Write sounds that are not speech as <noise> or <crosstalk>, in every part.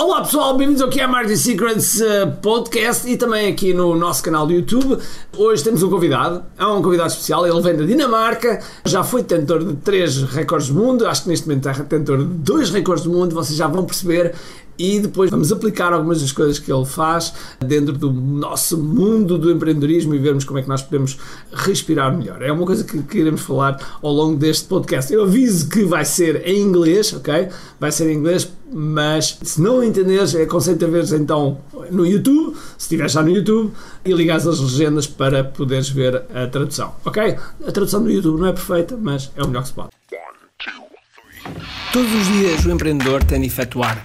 Olá pessoal, bem-vindos ao que é Secrets uh, Podcast e também aqui no nosso canal do YouTube. Hoje temos um convidado, é um convidado especial, ele vem da Dinamarca, já foi detentor de 3 recordes do mundo, acho que neste momento é detentor de 2 recordes do mundo, vocês já vão perceber e depois vamos aplicar algumas das coisas que ele faz dentro do nosso mundo do empreendedorismo e vermos como é que nós podemos respirar melhor. É uma coisa que, que iremos falar ao longo deste podcast. Eu aviso que vai ser em inglês, ok? Vai ser em inglês, mas se não entenderes, é aconselho a veres então no YouTube, se estiver já no YouTube, e ligares as legendas para poderes ver a tradução, ok? A tradução do YouTube não é perfeita, mas é o melhor que se pode. Todos os dias o empreendedor tem de efetuar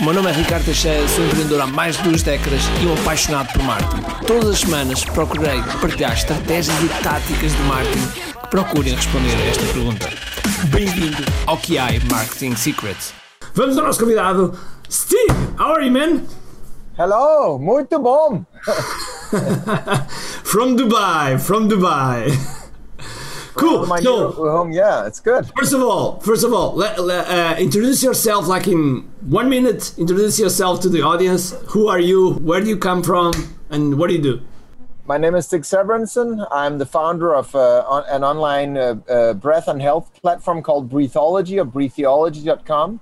O meu nome é Ricardo Teixeira, sou empreendedor há mais de duas décadas e um apaixonado por marketing. Todas as semanas procurei partilhar estratégias e táticas de marketing que procurem responder a esta pergunta. Bem-vindo ao QI Marketing Secrets. Vamos ao nosso convidado, Steve. How are you, man? Hello, muito bom. <laughs> from Dubai, from Dubai. Cool. My so, home, yeah, it's good. First of all, first of all, let, let, uh, introduce yourself like in one minute. Introduce yourself to the audience. Who are you? Where do you come from? And what do you do? My name is Stig Severinsen. I'm the founder of uh, an online uh, uh, breath and health platform called Breatheology or breatheology.com.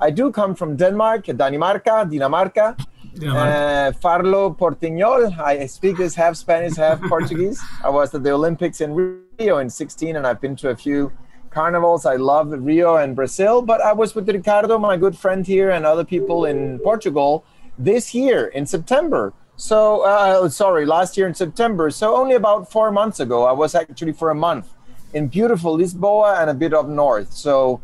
I do come from Denmark, Danimarca, Dinamarca. Uh, Farlo Portunhol. I speak this half Spanish, half <laughs> Portuguese. I was at the Olympics in Rio in 16, and I've been to a few carnivals. I love Rio and Brazil, but I was with Ricardo, my good friend here, and other people in Portugal this year in September. So, uh, sorry, last year in September. So, only about four months ago, I was actually for a month in beautiful Lisboa and a bit up north. So,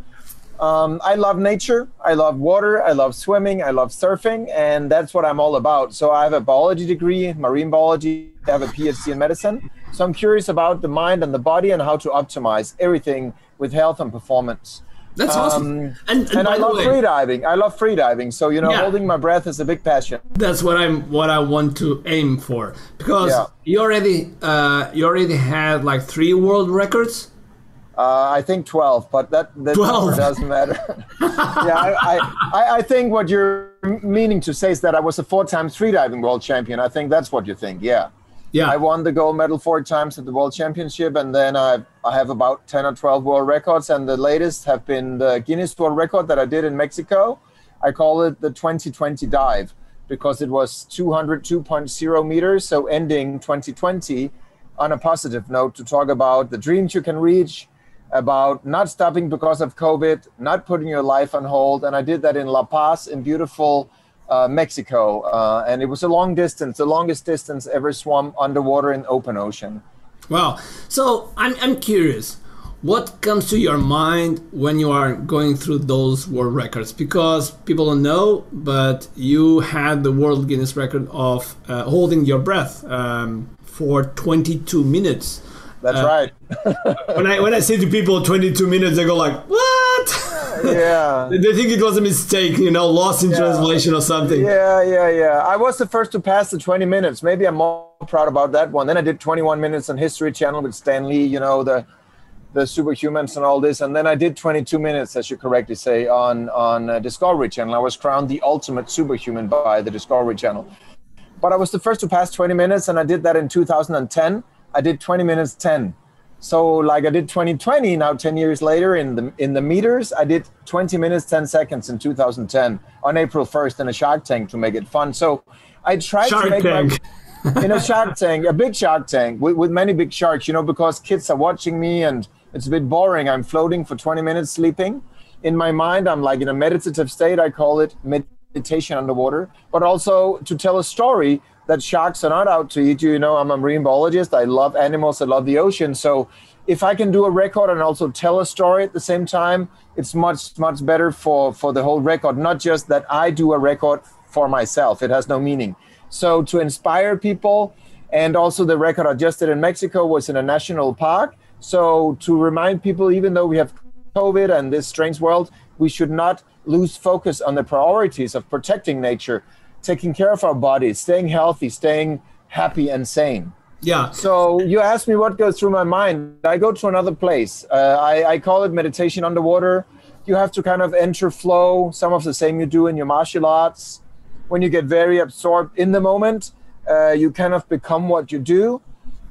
um, I love nature. I love water. I love swimming. I love surfing. And that's what I'm all about. So I have a biology degree, marine biology. I have a PhD in medicine. So I'm curious about the mind and the body and how to optimize everything with health and performance. That's awesome. Um, and, and, and I love free diving. I love freediving. So you know, yeah. holding my breath is a big passion. That's what I'm. What I want to aim for because yeah. you already, uh, you already had like three world records. Uh, I think 12, but that, that 12. <laughs> doesn't matter. <laughs> yeah, I, I, I, think what you're meaning to say is that I was a four time freediving world champion. I think that's what you think. Yeah. Yeah. I won the gold medal four times at the world championship, and then I, I have about 10 or 12 world records, and the latest have been the Guinness World Record that I did in Mexico. I call it the 2020 dive because it was 202.0 meters, so ending 2020 on a positive note to talk about the dreams you can reach, about not stopping because of COVID, not putting your life on hold. And I did that in La Paz in beautiful uh, Mexico. Uh, and it was a long distance, the longest distance ever swum underwater in open ocean. Wow. So I'm, I'm curious. What comes to your mind when you are going through those world records? Because people don't know, but you had the world Guinness record of uh, holding your breath um, for 22 minutes. That's uh, right. <laughs> when I when I say to people 22 minutes, they go like, "What?" Yeah. <laughs> they think it was a mistake, you know, lost in yeah. translation or something. Yeah, yeah, yeah. I was the first to pass the 20 minutes. Maybe I'm more proud about that one. Then I did 21 minutes on History Channel with Stan Lee, you know, the the superhumans and all this and then i did 22 minutes as you correctly say on on uh, discovery channel i was crowned the ultimate superhuman by the discovery channel but i was the first to pass 20 minutes and i did that in 2010 I did 20 minutes 10. So like I did 2020 now 10 years later in the in the meters I did 20 minutes 10 seconds in 2010 on April 1st in a Shark Tank to make it fun. So I tried shark to make tank. My, <laughs> in a Shark Tank, a big Shark Tank with, with many big sharks, you know, because kids are watching me and it's a bit boring. I'm floating for 20 minutes sleeping. In my mind, I'm like in a meditative state. I call it meditation underwater, but also to tell a story that sharks are not out to eat you. You know, I'm a marine biologist. I love animals. I love the ocean. So if I can do a record and also tell a story at the same time, it's much much better for for the whole record. Not just that I do a record for myself. It has no meaning. So to inspire people, and also the record I just did in Mexico was in a national park. So to remind people, even though we have COVID and this strange world, we should not lose focus on the priorities of protecting nature, taking care of our bodies, staying healthy, staying happy and sane. Yeah. So you asked me what goes through my mind. I go to another place. Uh, I, I call it meditation underwater. You have to kind of enter flow, some of the same you do in your martial arts. When you get very absorbed in the moment, uh, you kind of become what you do.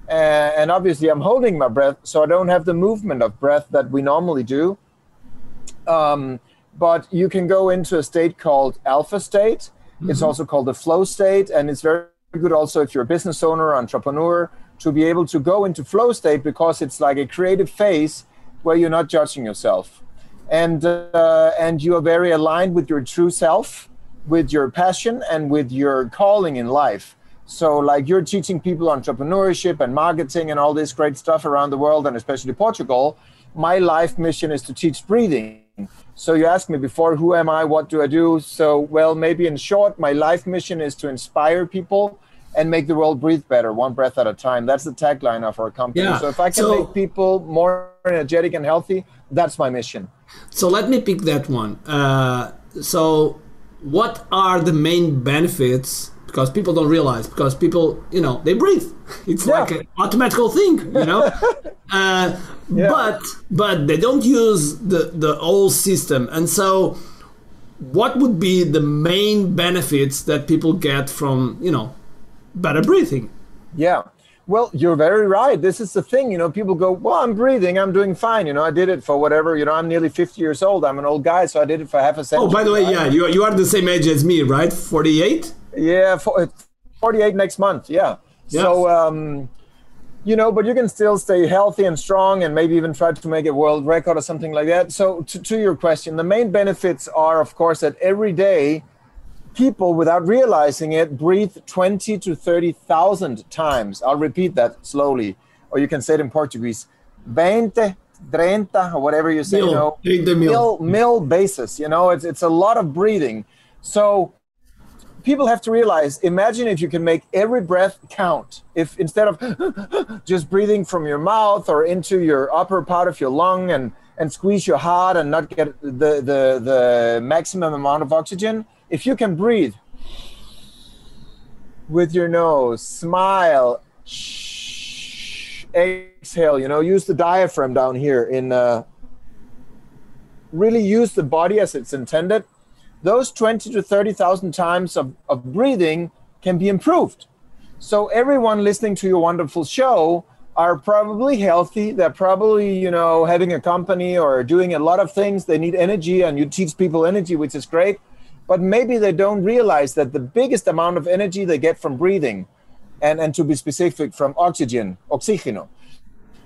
Uh, and obviously, I'm holding my breath, so I don't have the movement of breath that we normally do. Um, but you can go into a state called alpha state. Mm-hmm. It's also called the flow state, and it's very good also if you're a business owner, entrepreneur, to be able to go into flow state because it's like a creative phase where you're not judging yourself, and uh, and you are very aligned with your true self, with your passion, and with your calling in life. So, like you're teaching people entrepreneurship and marketing and all this great stuff around the world, and especially Portugal. My life mission is to teach breathing. So, you asked me before, who am I? What do I do? So, well, maybe in short, my life mission is to inspire people and make the world breathe better, one breath at a time. That's the tagline of our company. Yeah. So, if I can so, make people more energetic and healthy, that's my mission. So, let me pick that one. Uh, so, what are the main benefits because people don't realize because people you know they breathe. <laughs> It's yeah. like an automatical thing you know? <laughs> Uh, yeah. but but they don't use the the old system. And so what would be the main benefits that people get from you know better breathing? Yeah. Well you're very right. This is the thing you know people go well i'm breathing i'm doing fine you know i did it for whatever you know i'm nearly 50 years old i'm an old guy so i did it for half a century oh by the way yeah you, you are the same age as me right? 48 yeah, 48 next month. Yeah. Yes. So, um, you know, but you can still stay healthy and strong and maybe even try to make a world record or something like that. So, to, to your question, the main benefits are, of course, that every day people, without realizing it, breathe 20 to 30,000 times. I'll repeat that slowly, or you can say it in Portuguese 20, 30, or whatever you say, mil, you know, mil, mil basis. You know, it's, it's a lot of breathing. So, people have to realize imagine if you can make every breath count. If instead of <gasps> just breathing from your mouth or into your upper part of your lung and and squeeze your heart and not get the the the maximum amount of oxygen if you can breathe with your nose smile exhale you know use the diaphragm down here in uh, really use the body as it's intended those 20 to 30,000 times of, of breathing can be improved. So everyone listening to your wonderful show are probably healthy. They're probably, you know, having a company or doing a lot of things. They need energy and you teach people energy, which is great. But maybe they don't realize that the biggest amount of energy they get from breathing and, and to be specific from oxygen, oxígeno.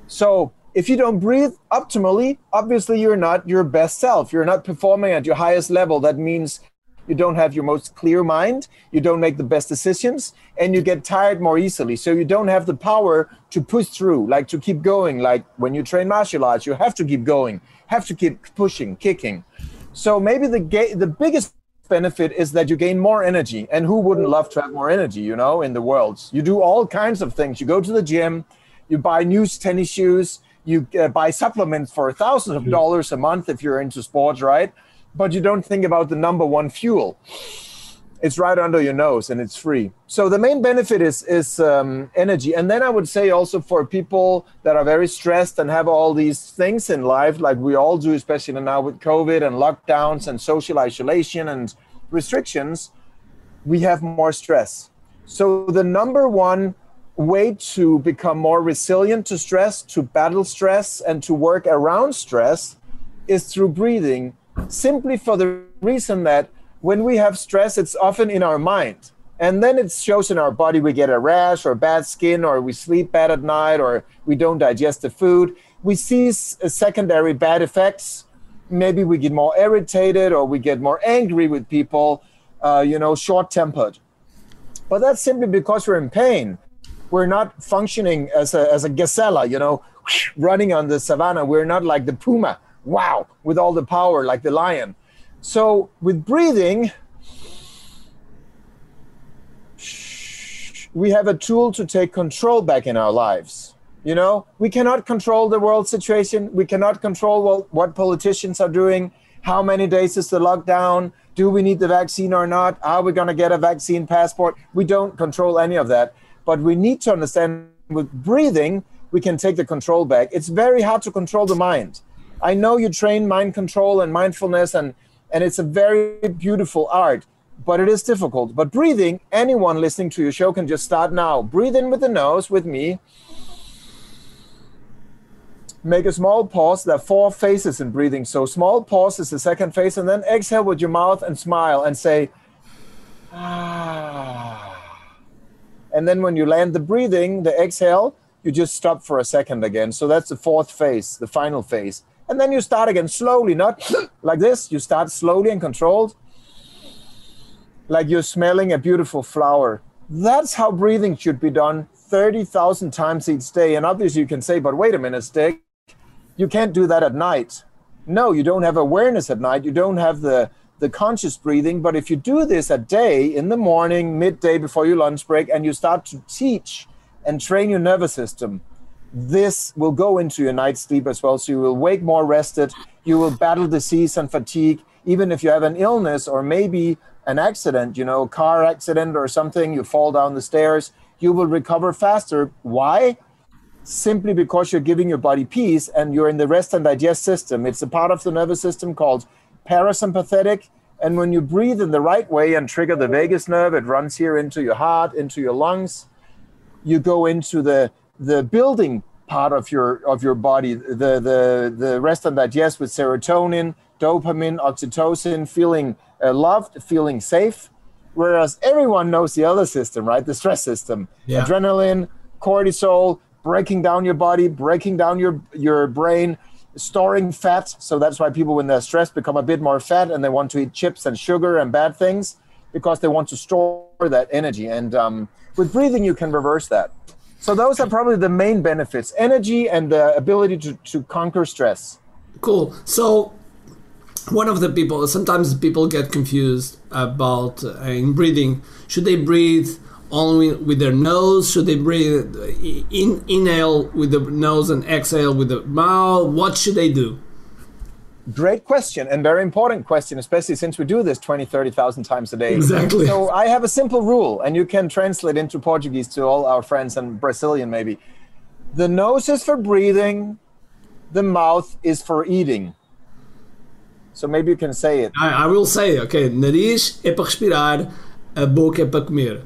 So if you don't breathe optimally, obviously you're not your best self. You're not performing at your highest level. That means you don't have your most clear mind, you don't make the best decisions, and you get tired more easily. So you don't have the power to push through, like to keep going. Like when you train martial arts, you have to keep going, have to keep pushing, kicking. So maybe the ga- the biggest benefit is that you gain more energy. And who wouldn't love to have more energy, you know, in the world? You do all kinds of things. You go to the gym, you buy new tennis shoes, you uh, buy supplements for thousands of dollars a month if you're into sports, right? But you don't think about the number one fuel. It's right under your nose and it's free. So the main benefit is is um, energy. And then I would say also for people that are very stressed and have all these things in life, like we all do, especially now with COVID and lockdowns and social isolation and restrictions, we have more stress. So the number one way to become more resilient to stress, to battle stress, and to work around stress is through breathing, simply for the reason that when we have stress, it's often in our mind. And then it shows in our body. We get a rash or bad skin, or we sleep bad at night, or we don't digest the food. We see secondary bad effects. Maybe we get more irritated, or we get more angry with people, uh, you know, short tempered. But that's simply because we're in pain we're not functioning as a, as a gazelle, you know, running on the savannah. We're not like the puma, wow, with all the power like the lion. So with breathing, we have a tool to take control back in our lives. You know, we cannot control the world situation. We cannot control what, what politicians are doing. How many days is the lockdown? Do we need the vaccine or not? Are we going to get a vaccine passport? We don't control any of that. But we need to understand with breathing, we can take the control back. It's very hard to control the mind. I know you train mind control and mindfulness, and, and it's a very beautiful art but it is difficult. But breathing, anyone listening to your show can just start now. Breathe in with the nose with me. Make a small pause. There are four phases in breathing. So small pause is the second phase, and then exhale with your mouth and smile and say, ah. And then when you land the breathing, the exhale, you just stop for a second again. So that's the fourth phase, the final phase. And then you start again slowly, not <clears throat> like this. You start slowly and controlled like you're smelling a beautiful flower. That's how breathing should be done 30,000 times each day. And obviously, you can say, but wait a minute, Stig, you can't do that at night. No, you don't have awareness at night. You don't have the, the conscious breathing. But if you do this a day in the morning, midday before your lunch break, and you start to teach and train your nervous system, this will go into your night sleep as well. So you will wake more rested. You will battle disease and fatigue. Even if you have an illness or maybe an accident, you know, car accident or something, you fall down the stairs, you will recover faster. Why? Simply because you're giving your body peace and you're in the rest and digest system. It's a part of the nervous system called parasympathetic. And when you breathe in the right way and trigger the vagus nerve, it runs here into your heart, into your lungs. You go into the the building part of your of your body, the the the rest and digest with serotonin, dopamine, oxytocin, feeling uh, loved, feeling safe. Whereas everyone knows the other system, right? The stress system, yeah. adrenaline, cortisol, breaking down your body, breaking down your your brain, storing fat. So that's why people, when they're stressed, become a bit more fat and they want to eat chips and sugar and bad things because they want to store that energy. And um, with breathing, you can reverse that. So those are probably the main benefits: energy and the ability to, to conquer stress. Cool. So one of the people sometimes people get confused about uh, in breathing should they breathe only with their nose should they breathe uh, in, inhale with the nose and exhale with the mouth. What should they do? Great question and very important question especially since we do this 20 30,000 times a day. Exactly. So i have a simple rule and you can translate into portuguese to all our friends and brazilian maybe. The nose is for breathing the mouth is for eating. So maybe you can say it. I, I will say, okay, nariz é para respirar, a boca é para comer.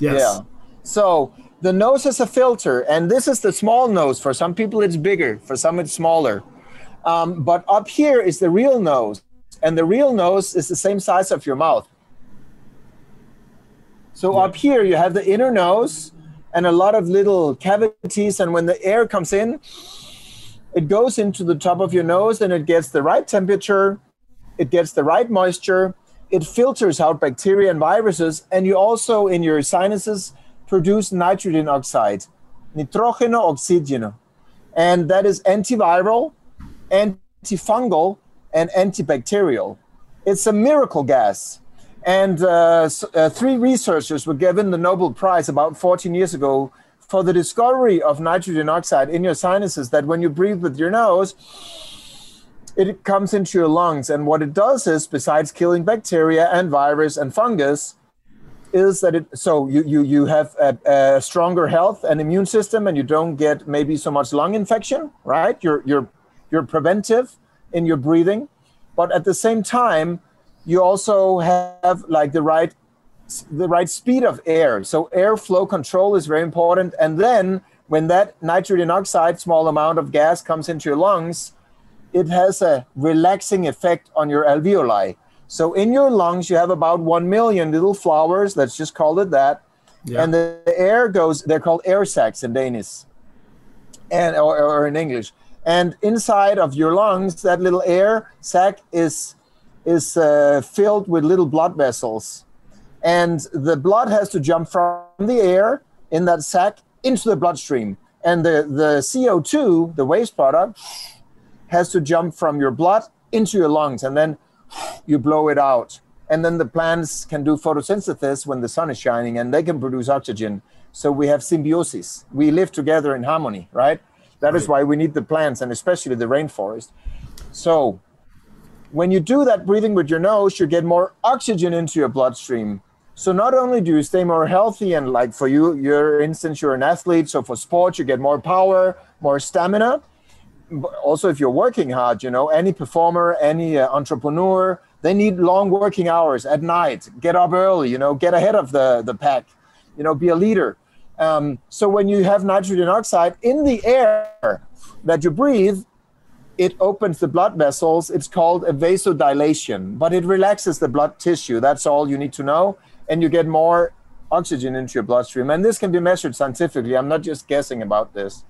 Yes. Yeah. So the nose is a filter, and this is the small nose. For some people, it's bigger. For some, it's smaller. Um, but up here is the real nose, and the real nose is the same size of your mouth. So yeah. up here, you have the inner nose and a lot of little cavities, and when the air comes in, it goes into the top of your nose and it gets the right temperature it gets the right moisture, it filters out bacteria and viruses, and you also, in your sinuses, produce nitrogen oxide, nitrogeno oxígeno. And that is antiviral, antifungal, and antibacterial. It's a miracle gas. And uh, uh, three researchers were given the Nobel Prize about 14 years ago for the discovery of nitrogen oxide in your sinuses that when you breathe with your nose, it comes into your lungs. And what it does is, besides killing bacteria and virus and fungus, is that it so you you you have a, a, stronger health and immune system, and you don't get maybe so much lung infection, right? You're you're you're preventive in your breathing, but at the same time, you also have like the right the right speed of air. So airflow control is very important. And then when that nitrogen oxide, small amount of gas comes into your lungs, it has a relaxing effect on your alveoli. So in your lungs, you have about 1 million little flowers, let's just call it that. Yeah. And the, the, air goes, they're called air sacs in Danish and or, or in English. And inside of your lungs, that little air sac is, is uh, filled with little blood vessels. And the blood has to jump from the air in that sac into the bloodstream. And the, the CO2, the waste product, has to jump from your blood into your lungs and then you blow it out. And then the plants can do photosynthesis when the sun is shining and they can produce oxygen. So we have symbiosis. We live together in harmony, right? That is why we need the plants and especially the rainforest. So when you do that breathing with your nose, you get more oxygen into your bloodstream. So not only do you stay more healthy and like for you, your instance, you're an athlete. So for sports, you get more power, more stamina. Also, if you're working hard, you know, any performer, any uh, entrepreneur, they need long working hours at night. Get up early, you know, get ahead of the the pack, you know, be a leader. Um, so when you have nitrogen oxide in the air that you breathe, it opens the blood vessels. It's called a vasodilation, but it relaxes the blood tissue. That's all you need to know, and you get more oxygen into your bloodstream. And this can be measured scientifically. I'm not just guessing about this.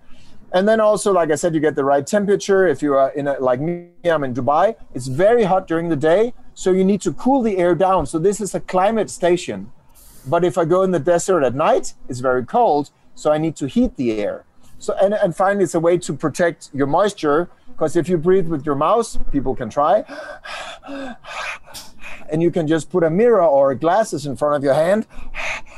And then also, like I said, you get the right temperature. If you are in a, like me, I'm in Dubai. It's very hot during the day, so you need to cool the air down. So this is a climate station. But if I go in the desert at night, it's very cold, so I need to heat the air. So and, and finally, it's a way to protect your moisture because if you breathe with your mouth, people can try, <sighs> and you can just put a mirror or glasses in front of your hand <sighs>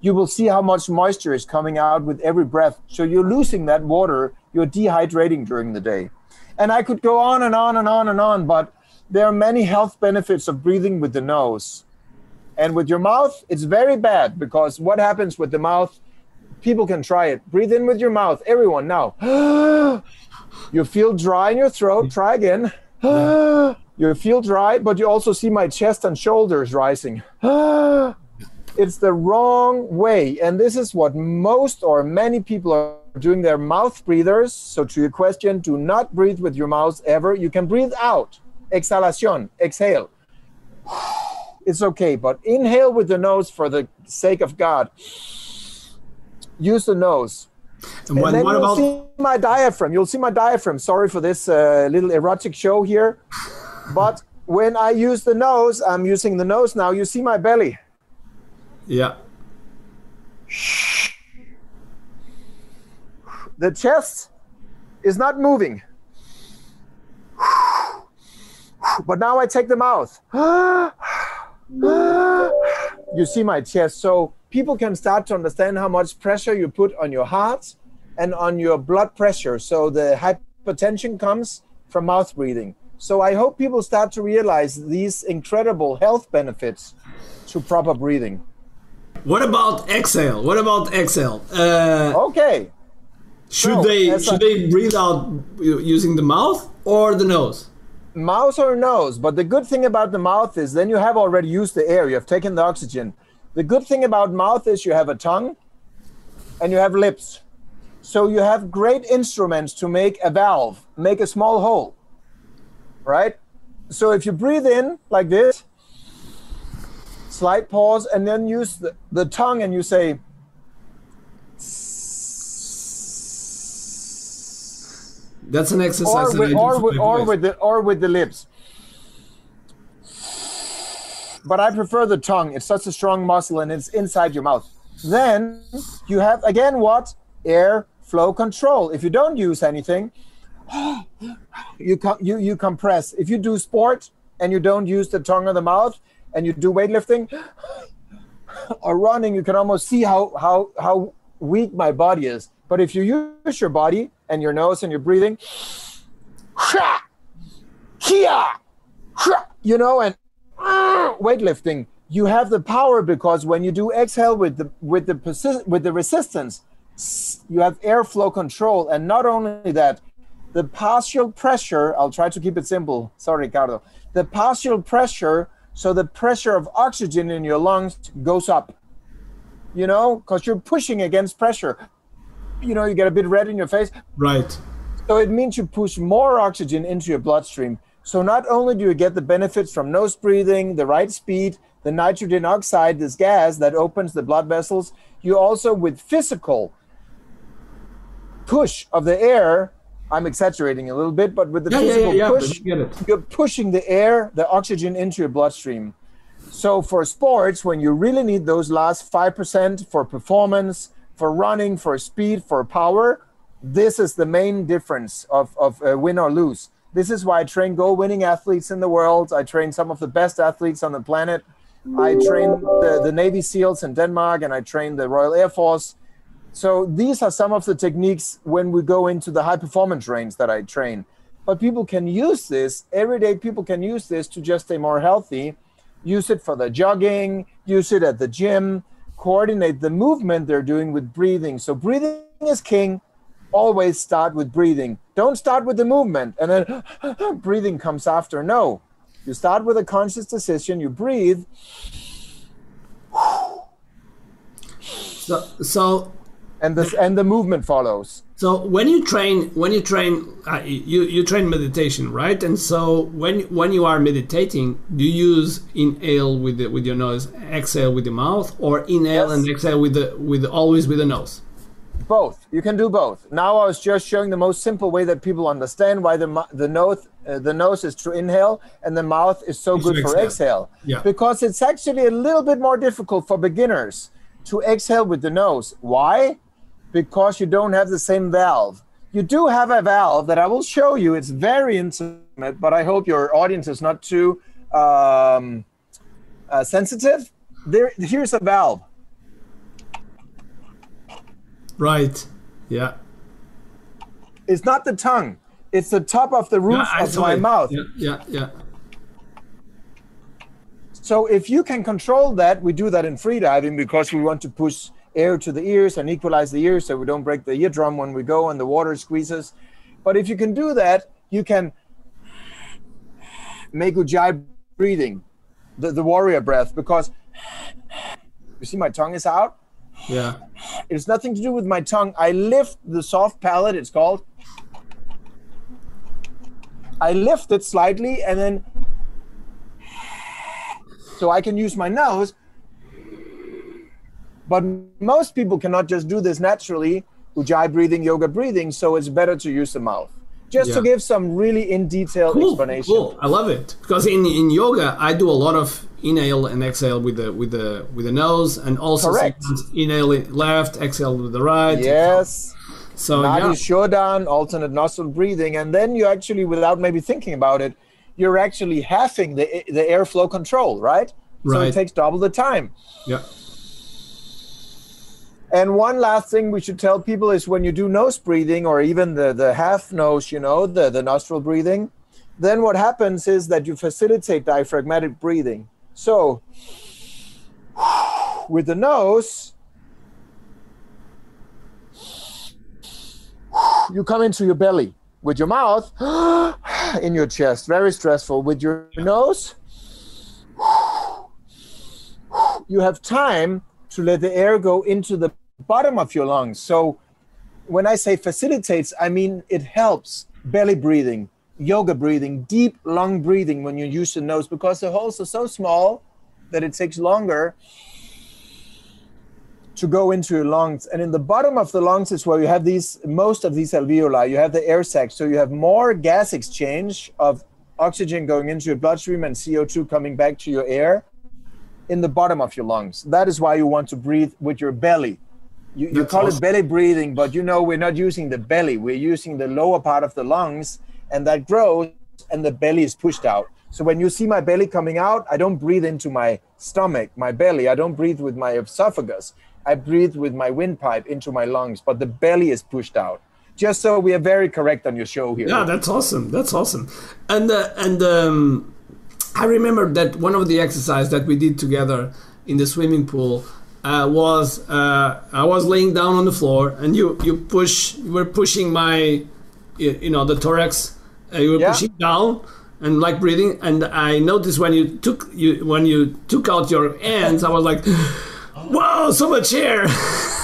you will see how much moisture is coming out with every breath. So you're losing that water, you're dehydrating during the day. And I could go on and on and on and on, but there are many health benefits of breathing with the nose. And with your mouth, it's very bad because what happens with the mouth, people can try it. Breathe in with your mouth, everyone now. <gasps> you feel dry in your throat, try again. <gasps> you feel dry, but you also see my chest and shoulders rising <gasps> it's the wrong way. And this is what most or many people are doing their mouth breathers. So, to your question, do not breathe with your mouth ever. You can breathe out, exhalacion, exhale. <sighs> It's okay, but inhale with the nose for the sake of God. Use the nose. And, and then you'll about... see my diaphragm. You'll see my diaphragm. Sorry for this uh, little erotic show here. But when I use the nose, I'm using the nose now. You see my belly. Yeah. The chest is not moving. But now I take the mouth. you see my chest. So people can start to understand how much pressure you put on your heart and on your blood pressure. So the hypertension comes from mouth breathing. So I hope people start to realize these incredible health benefits to proper breathing. What about exhale? What about exhale? Uh, okay. Should so, they should a, they breathe out using the mouth or the nose? Mouth or nose. But the good thing about the mouth is then you have already used the air. You have taken the oxygen. The good thing about mouth is you have a tongue and you have lips. So you have great instruments to make a valve, make a small hole. Right? So if you breathe in like this, slight pause, and then use the, the tongue and you say, That's an exercise. Or with, or, with, or with the or with the lips. But I prefer the tongue. It's such a strong muscle and it's inside your mouth. Then you have again what? Air flow control. If you don't use anything, <gasps> you com- you you compress. If you do sport and you don't use the tongue or the mouth, and you do weightlifting <gasps> or running, you can almost see how how how weak my body is. But if you use your body and your nose and your breathing, <sighs> <sighs> you know, and <sighs> weightlifting, you have the power because when you do exhale with the with the persist, with the resistance, you have airflow control, and not only that, the partial pressure. I'll try to keep it simple. Sorry, Ricardo. The partial pressure so the pressure of oxygen in your lungs goes up. You know, because you're pushing against pressure. You know, you get a bit red in your face. Right. So it means you push more oxygen into your bloodstream. So not only do you get the benefits from nose breathing, the right speed, the nitrogen oxide, this gas that opens the blood vessels, you also with physical push of the air I'm exaggerating a little bit, but with the yeah, physical yeah, yeah, push, you you're pushing the air, the oxygen into your bloodstream. So for sports, when you really need those last 5% for performance, for running, for speed, for power, this is the main difference of, of uh, win or lose. This is why I train goal winning athletes in the world. I train some of the best athletes on the planet. I train the, the Navy SEALs in Denmark and I train the Royal Air Force. So these are some of the techniques when we go into the high performance range that I train. But people can use this, everyday people can use this to just stay more healthy. Use it for the jogging, use it at the gym, coordinate the movement they're doing with breathing. So breathing is king. Always start with breathing. Don't start with the movement and then <gasps> breathing comes after. No. You start with a conscious decision, you breathe. So, so and this and the movement follows. So when you train, when you train, uh, you you train meditation, right? And so when when you are meditating, do you use inhale with the, with your nose, exhale with the mouth, or inhale yes. and exhale with the with always with the nose? Both. You can do both. Now I was just showing the most simple way that people understand why the the nose uh, the nose is to inhale and the mouth is so good for exhale. Yeah. Because it's actually a little bit more difficult for beginners to exhale with the nose. Why? Because you don't have the same valve. You do have a valve that I will show you. It's very intimate, but I hope your audience is not too um, uh, sensitive. There, here's a valve. Right. Yeah. It's not the tongue. It's the top of the roof yeah, of my it. mouth. Yeah, yeah, yeah. So if you can control that, we do that in freediving because we want to push air to the ears and equalize the ears so we don't break the eardrum when we go and the water squeezes. But if you can do that, you can make ujjayi breathing, the, the warrior breath, because you see my tongue is out. Yeah. It's nothing to do with my tongue. I lift the soft palate, it's called. I lift it slightly and then so I can use my nose but most people cannot just do this naturally, ujjayi breathing, yoga breathing, so it's better to use the mouth. Just yeah. to give some really in detail cool, explanation. Cool. I love it because in, in yoga I do a lot of inhale and exhale with the with the with the nose and also inhale left, exhale with the right. Yes. So Nadi yeah. Shodhana, alternate nostril breathing, and then you actually, without maybe thinking about it, you're actually halving the the airflow control, right? Right. So it takes double the time. Yeah. And one last thing we should tell people is when you do nose breathing or even the, the half nose, you know, the, the nostril breathing, then what happens is that you facilitate diaphragmatic breathing. So <sighs> with the nose, <sighs> you come into your belly. With your mouth, <gasps> in your chest, very stressful. With your nose, <sighs> you have time to let the air go into the bottom of your lungs. So when I say facilitates, I mean it helps belly breathing, yoga breathing, deep lung breathing when you use the nose because the holes are so small that it takes longer to go into your lungs. And in the bottom of the lungs is where you have these most of these alveoli. You have the air sac, so you have more gas exchange of oxygen going into your bloodstream and CO2 coming back to your air in the bottom of your lungs. That is why you want to breathe with your belly. You, you call awesome. it belly breathing, but you know we're not using the belly. We're using the lower part of the lungs, and that grows, and the belly is pushed out. So when you see my belly coming out, I don't breathe into my stomach, my belly. I don't breathe with my esophagus. I breathe with my windpipe into my lungs, but the belly is pushed out. Just so we are very correct on your show here. Yeah, that's awesome. That's awesome. And uh, and um, I remember that one of the exercises that we did together in the swimming pool uh, was uh, I was laying down on the floor and you you push you were pushing my you know the thorax uh, you were yeah. pushing down and like breathing. And I noticed when you took you when you took out your hands I was like <gasps> wow so much air.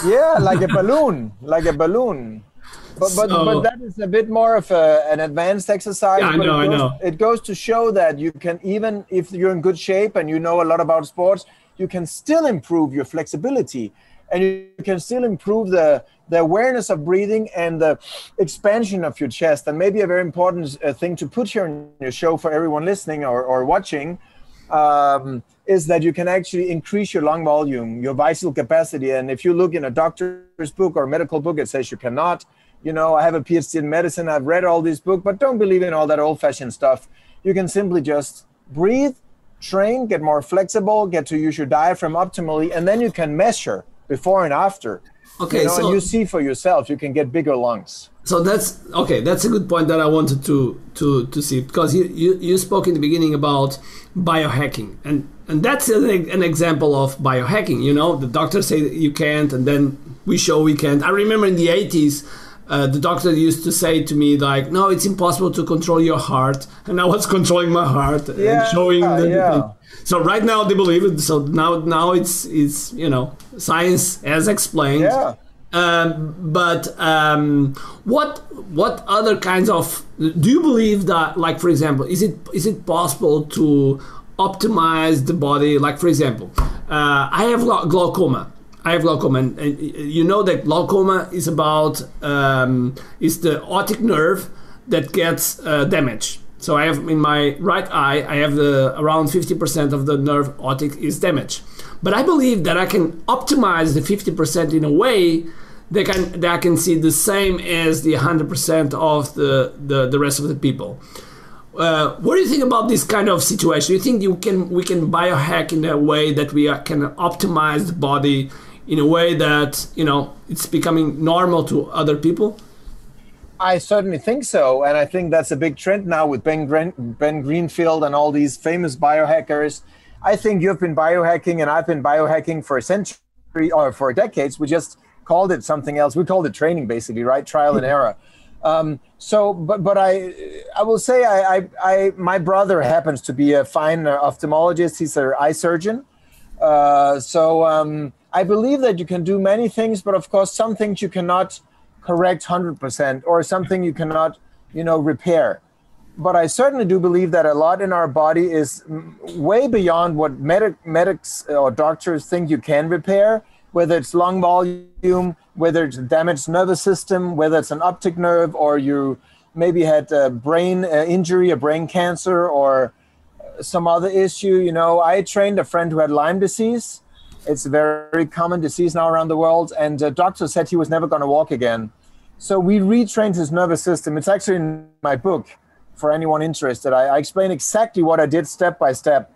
Yeah like a <laughs> balloon like a balloon but but, so, but that is a bit more of a, an advanced exercise. Yeah, I know, goes, I know. It goes to show that you can even if you're in good shape and you know a lot about sports, you can still improve your flexibility, and you can still improve the the awareness of breathing and the expansion of your chest. And maybe a very important uh, thing to put here in your show for everyone listening or, or watching. Um, is that you can actually increase your lung volume, your vital capacity. And if you look in a doctor's book or medical book, it says you cannot you know, I have a PhD in medicine, I've read all these books, but don't believe in all that old fashioned stuff. You can simply just breathe, train, get more flexible, get to use your diaphragm optimally, and then you can measure before and after. Okay, you know, so you see for yourself, you can get bigger lungs. so that's okay. That's a good point that I wanted to to to see because you you, you spoke in the beginning about biohacking and and that's an, an example of biohacking. You know, the doctors say that you can't, and then we show we can't. I remember in the eighties. Uh, the doctor used to say to me like, "No, it's impossible to control your heart," <laughs> and I was controlling my heart and Yeah, showing the yeah. so right now they believe it. So now now it's it's you know science as explained. Yeah. Um, but um, what what other kinds of do you believe that like for example is it is it possible to optimize the body like for example uh, I have glau- glaucoma I have glaucoma and, and you know that glaucoma is about um, is the optic nerve that gets uh, damaged so I have in my right eye, I have the around 50% of the nerve optic is damaged. But I believe that I can optimize the 50% in a way that can that I can see the same as the 100% of the, the, the rest of the people. Uh, what do you think about this kind of situation? Do you think you can we can biohack in a way that we are, can optimize the body in a way that you know it's becoming normal to other people? I certainly think so, and I think that's a big trend now with Ben, Gren- ben Greenfield and all these famous biohackers. I think you've been biohacking, and I've been biohacking for a century or for decades. We just called it something else. We called it training, basically, right? Trial and error. Um, so, but but I I will say I, I I my brother happens to be a fine ophthalmologist. He's an eye surgeon. Uh, so um, I believe that you can do many things, but of course, some things you cannot correct 100% or something you cannot, you know, repair. But I certainly do believe that a lot in our body is way beyond what medic, medics or doctors think you can repair, whether it's lung volume, whether it's damaged nervous system, whether it's an optic nerve, or you maybe had a brain uh, injury, a brain cancer, or some other issue. You know, I trained a friend who had Lyme disease. It's a very common disease now around the world, and the doctor said he was never going to walk again. So we retrained his nervous system. It's actually in my book for anyone interested. I, I explain exactly what I did step by step.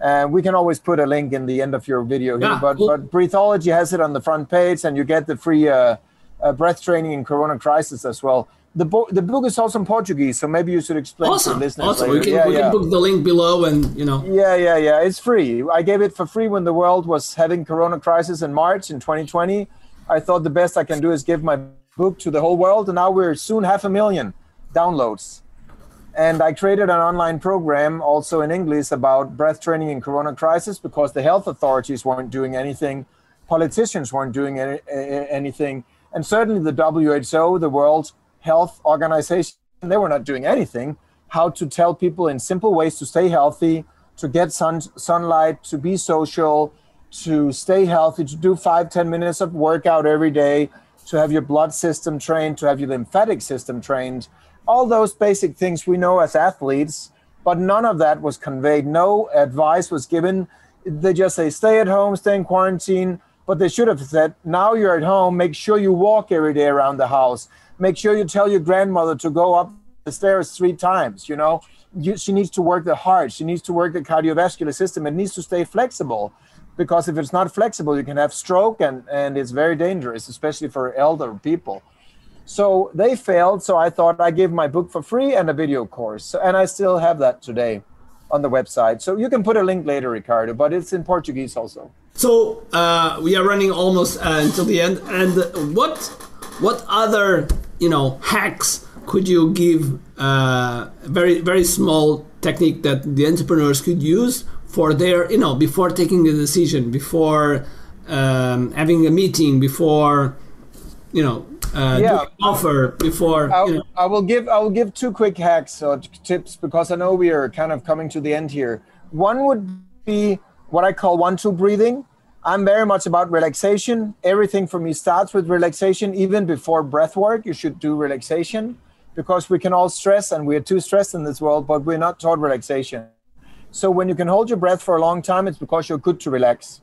And we can always put a link in the end of your video here. Yeah, but, cool. but Breatheology has it on the front page, and you get the free uh, uh, breath training in Corona crisis as well. The, bo- the book is also in Portuguese, so maybe you should explain to Awesome, listeners awesome. later. We can yeah, we yeah. can book the link below, and you know. Yeah, yeah, yeah. It's free. I gave it for free when the world was having Corona crisis in March in 2020. I thought the best I can do is give my book to the whole world, and now we're soon half a million downloads. And I created an online program also in English about breath training in Corona crisis because the health authorities weren't doing anything, politicians weren't doing any, anything, and certainly the WHO, the World Health Organization, they were not doing anything. How to tell people in simple ways to stay healthy, to get sun, sunlight, to be social, to stay healthy, to do five ten minutes of workout every day, to have your blood system trained, to have your lymphatic system trained. All those basic things we know as athletes, but none of that was conveyed. No advice was given. They just say, stay at home, stay in quarantine. But they should have said, now you're at home, make sure you walk every day around the house. Make sure you tell your grandmother to go up the stairs three times. You know, you, she needs to work the heart, she needs to work the cardiovascular system. It needs to stay flexible because if it's not flexible, you can have stroke and, and it's very dangerous, especially for elder people. So they failed. So I thought I give my book for free and a video course. And I still have that today on the website. So you can put a link later, Ricardo, but it's in Portuguese also. So uh, we are running almost uh, until the end. And what what other you know hacks could you give? Uh, very very small technique that the entrepreneurs could use for their you know before taking the decision, before um, having a meeting, before you know uh, Yeah. doing an offer, before I, you know. I will give I will give two quick hacks or tips because I know we are kind of coming to the end here. One would be what I call one-two breathing. I'm very much about relaxation. Everything for me starts with relaxation. Even before breath work, you should do relaxation because we can all stress and we are too stressed in this world, but we're not taught relaxation. So when you can hold your breath for a long time, it's because you're good to relax.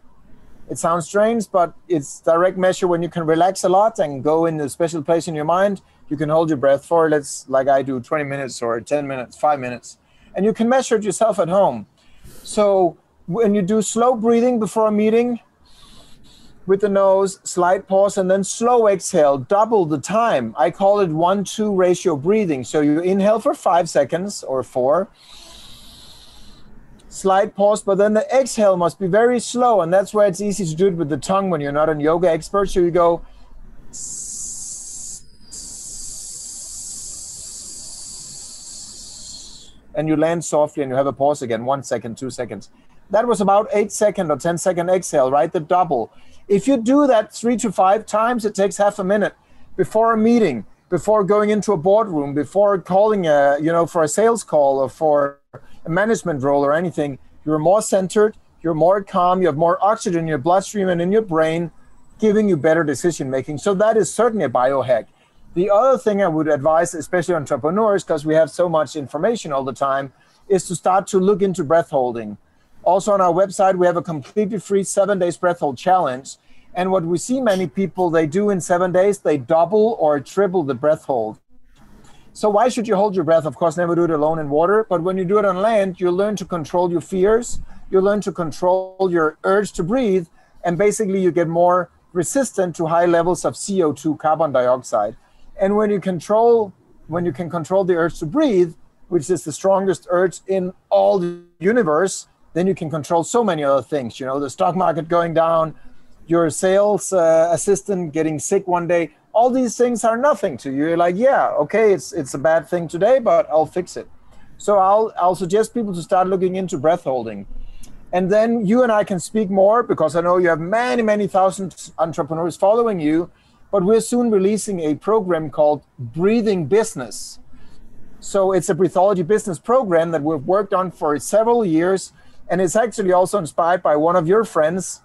It sounds strange, but it's direct measure when you can relax a lot and go in a special place in your mind. You can hold your breath for let's like I do 20 minutes or 10 minutes, five minutes, and you can measure it yourself at home. So when you do slow breathing before a meeting, with the nose, slight pause, and then slow exhale, double the time. I call it one two ratio breathing. So you inhale for five seconds or four, slight pause, but then the exhale must be very slow. And that's why it's easy to do it with the tongue when you're not a yoga expert. So you go, and you land softly and you have a pause again, one second, two seconds. That was about eight second or 10 second exhale, right? The double. If you do that three to five times, it takes half a minute before a meeting, before going into a boardroom, before calling a, you know, for a sales call or for a management role or anything. You're more centered, you're more calm, you have more oxygen in your bloodstream and in your brain, giving you better decision making. So that is certainly a biohack. The other thing I would advise, especially entrepreneurs, because we have so much information all the time, is to start to look into breath holding. Also on our website, we have a completely free seven days breath hold challenge. And what we see many people they do in seven days, they double or triple the breath hold. So why should you hold your breath? Of course, never do it alone in water. But when you do it on land, you learn to control your fears. You learn to control your urge to breathe, and basically you get more resistant to high levels of CO2, carbon dioxide. And when you control, when you can control the urge to breathe, which is the strongest urge in all the universe, then you can control so many other things. You know, the stock market going down, your sales uh, assistant getting sick one day. All these things are nothing to you. You're like, yeah, okay, it's it's a bad thing today, but I'll fix it. So I'll I'll suggest people to start looking into breath holding. And then you and I can speak more because I know you have many, many thousand entrepreneurs following you. But we're soon releasing a program called Breathing Business. So it's a Breatheology business program that we've worked on for several years and it's actually also inspired by one of your friends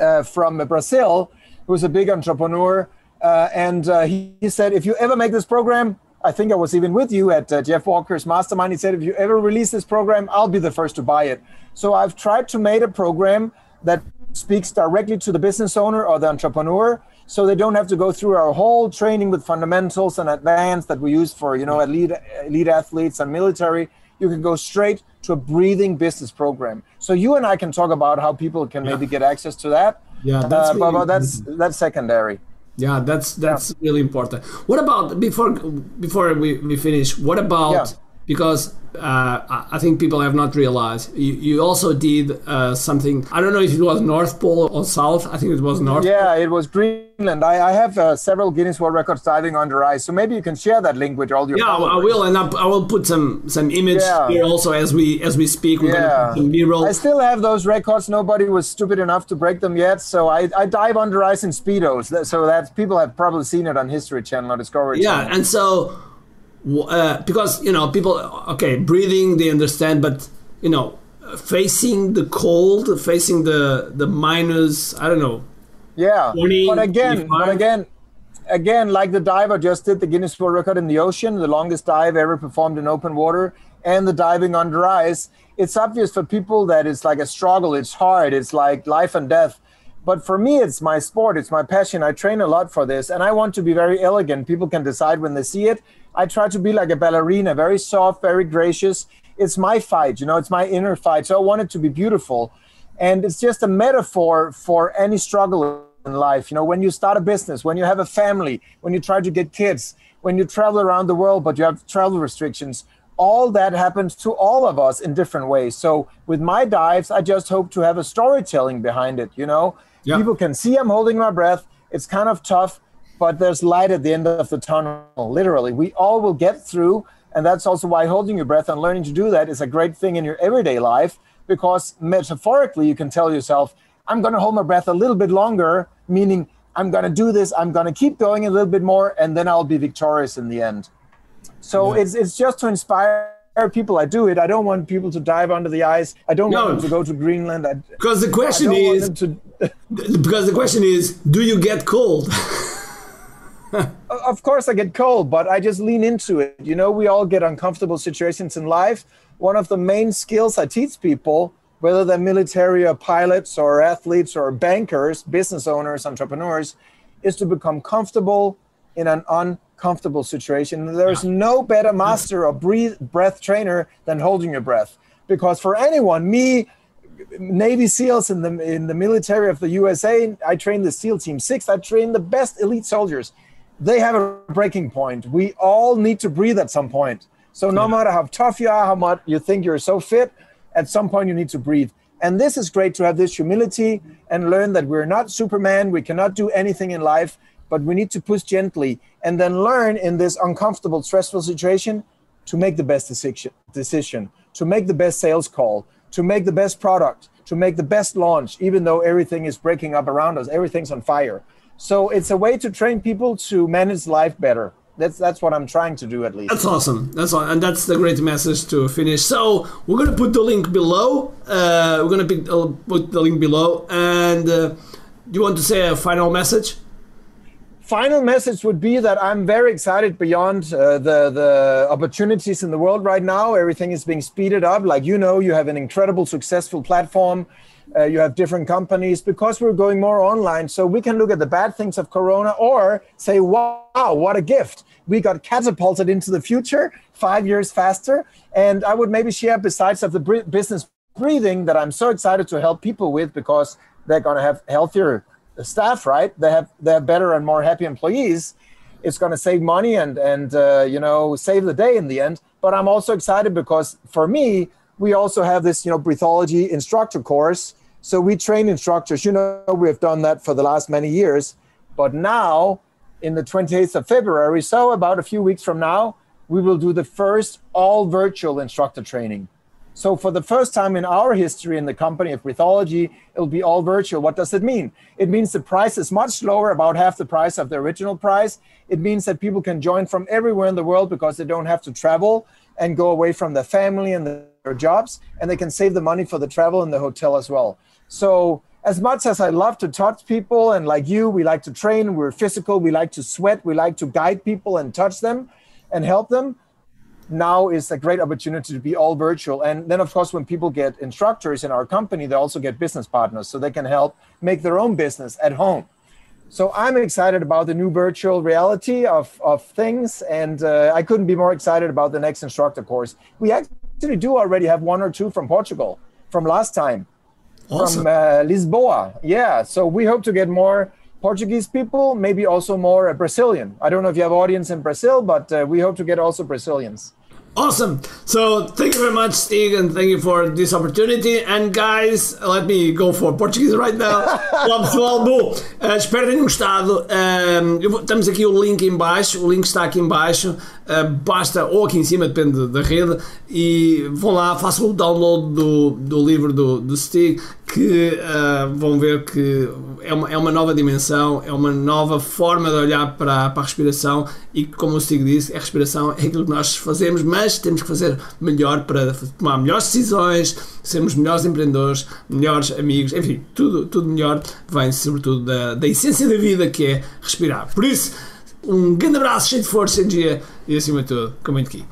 uh, from Brazil, who's a big entrepreneur. Uh, and uh, he, he, said, if you ever make this program, I think I was even with you at uh, Jeff Walker's mastermind. He said, if you ever release this program, I'll be the first to buy it. So I've tried to make a program that speaks directly to the business owner or the entrepreneur so they don't have to go through our whole training with fundamentals and advanced that we use for you know elite elite athletes and military you can go straight to a breathing business program. So you and I can talk about how people can yeah. maybe get access to that. Yeah, that's uh, really, but, that's that's secondary. Yeah, that's that's yeah. really important. What about before before we, we finish? What about yeah. because uh, I think people have not realized. You, you also did uh, something. I don't know if it was North Pole or South. I think it was North. Yeah, Pole. it was Greenland. I, I have uh, several Guinness World Records diving under ice. So maybe you can share that link with all your. Yeah, followers. I will, and I, will put some some image yeah. here also as we as we speak. We're yeah. B-roll. I still have those records. Nobody was stupid enough to break them yet. So I, I dive under ice in speedos. So that people have probably seen it on History Channel or Discovery. Yeah, Channel. and so uh, because you know people okay breathing they understand but you know facing the cold facing the the minus i don't know yeah 20, but again 25. but again again like the diver just did the guinness world record in the ocean the longest dive ever performed in open water and the diving under ice it's obvious for people that it's like a struggle it's hard it's like life and death but for me it's my sport it's my passion i train a lot for this and i want to be very elegant people can decide when they see it I try to be like a ballerina, very soft, very gracious. It's my fight, you know, it's my inner fight. So I want it to be beautiful. And it's just a metaphor for any struggle in life. You know, when you start a business, when you have a family, when you try to get kids, when you travel around the world, but you have travel restrictions, all that happens to all of us in different ways. So with my dives, I just hope to have a storytelling behind it. You know, yeah. people can see I'm holding my breath. It's kind of tough, but there's light at the end of the tunnel, literally. We all will get through. And that's also why holding your breath and learning to do that is a great thing in your everyday life because metaphorically you can tell yourself, I'm going to hold my breath a little bit longer, meaning I'm going to do this, I'm going to keep going a little bit more, and then I'll be victorious in the end. So yeah. it's, it's just to inspire people. I do it. I don't want people to dive under the ice. I don't no. want them to go to Greenland. I, because the question is, to... <laughs> because the question is, do you get cold? <laughs> of course, I get cold, but I just lean into it. You know, we all get uncomfortable situations in life. One of the main skills I teach people, whether they're military or pilots or athletes or bankers, business owners, entrepreneurs, is to become comfortable in an uncomfortable situation. There's no better master or breathe, breath trainer than holding your breath because for anyone, me, Navy SEALs in the in the military of the USA, I train the SEAL Team Six. I train the best elite soldiers. They have a breaking point. We all need to breathe at some point. So no yeah. matter how tough you are, how much you think you're so fit, at some point you need to breathe. And this is great to have this humility and learn that we're not Superman. We cannot do anything in life, but we need to push gently and then learn in this uncomfortable, stressful situation to make the best decision, decision to make the best sales call, to make the best product, to make the best launch, even though everything is breaking up around us, everything's on fire. So it's a way to train people to manage life better. That's that's what I'm trying to do at least. That's awesome. That's and that's the great message to finish. So we're gonna put the link below. Uh, we're gonna uh, put the link below. And uh, do you want to say a final message? Final message would be that I'm very excited beyond uh, the the opportunities in the world right now. Everything is being speeded up. Like you know, you have an incredible, successful platform. Uh, you have different companies because we're going more online. So we can look at the bad things of Corona or say, wow, what a gift. We got catapulted into the future five years faster. And I would maybe share, besides of the business breathing, that I'm so excited to help people with because they're going to have healthier staff, right? They have they have better and more happy employees. It's going to save money and and uh, you know save the day in the end. But I'm also excited because for me, we also have this you know Breatheology instructor course. So we train instructors. You know, we have done that for the last many years. But now, in the 28th of February, so about a few weeks from now, we will do the first all virtual instructor training. So for the first time in our history in the company of Breatheology, it'll be all virtual. What does it mean? It means the price is much lower, about half the price of the original price. It means that people can join from everywhere in the world because they don't have to travel and go away from their family and their jobs, and they can save the money for the travel and the hotel as well. So as much as I love to touch people and like you, we like to train, we're physical, we like to sweat, we like to guide people and touch them and help them now is a great opportunity to be all virtual. And then, of course, when people get instructors in our company, they also get business partners so they can help make their own business at home. So I'm excited about the new virtual reality of, of things, and uh, I couldn't be more excited about the next instructor course. We actually do already have one or two from Portugal from last time, awesome. from uh, Lisboa. Yeah, so we hope to get more Portuguese people, maybe also more uh, Brazilian. I don't know if you have audience in Brazil, but uh, we hope to get also Brazilians. Awesome. So thank you very much, Stig, and thank you for this opportunity. And guys, let me go for Portuguese right now. Olá pessoal, bom, uh, espero que tenham gostado. Uh, estamos aqui o link em baixo, o link está aqui em baixo. Uh, basta, ou aqui em cima, depende da rede. E vão lá, façam o download do, do livro do, do Stig, que uh, vão ver que é uma, é uma nova dimensão, é uma nova forma de olhar para, para a respiração. E como o Stig disse, a respiração é aquilo que nós fazemos, mas temos que fazer melhor para tomar melhores decisões, sermos melhores empreendedores, melhores amigos, enfim, tudo, tudo melhor vem sobretudo da, da essência da vida que é respirar. Por isso, um grande abraço, cheio de força, energia e acima de tudo, comente aqui.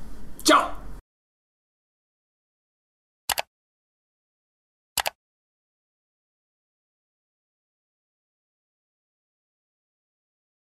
Tchau!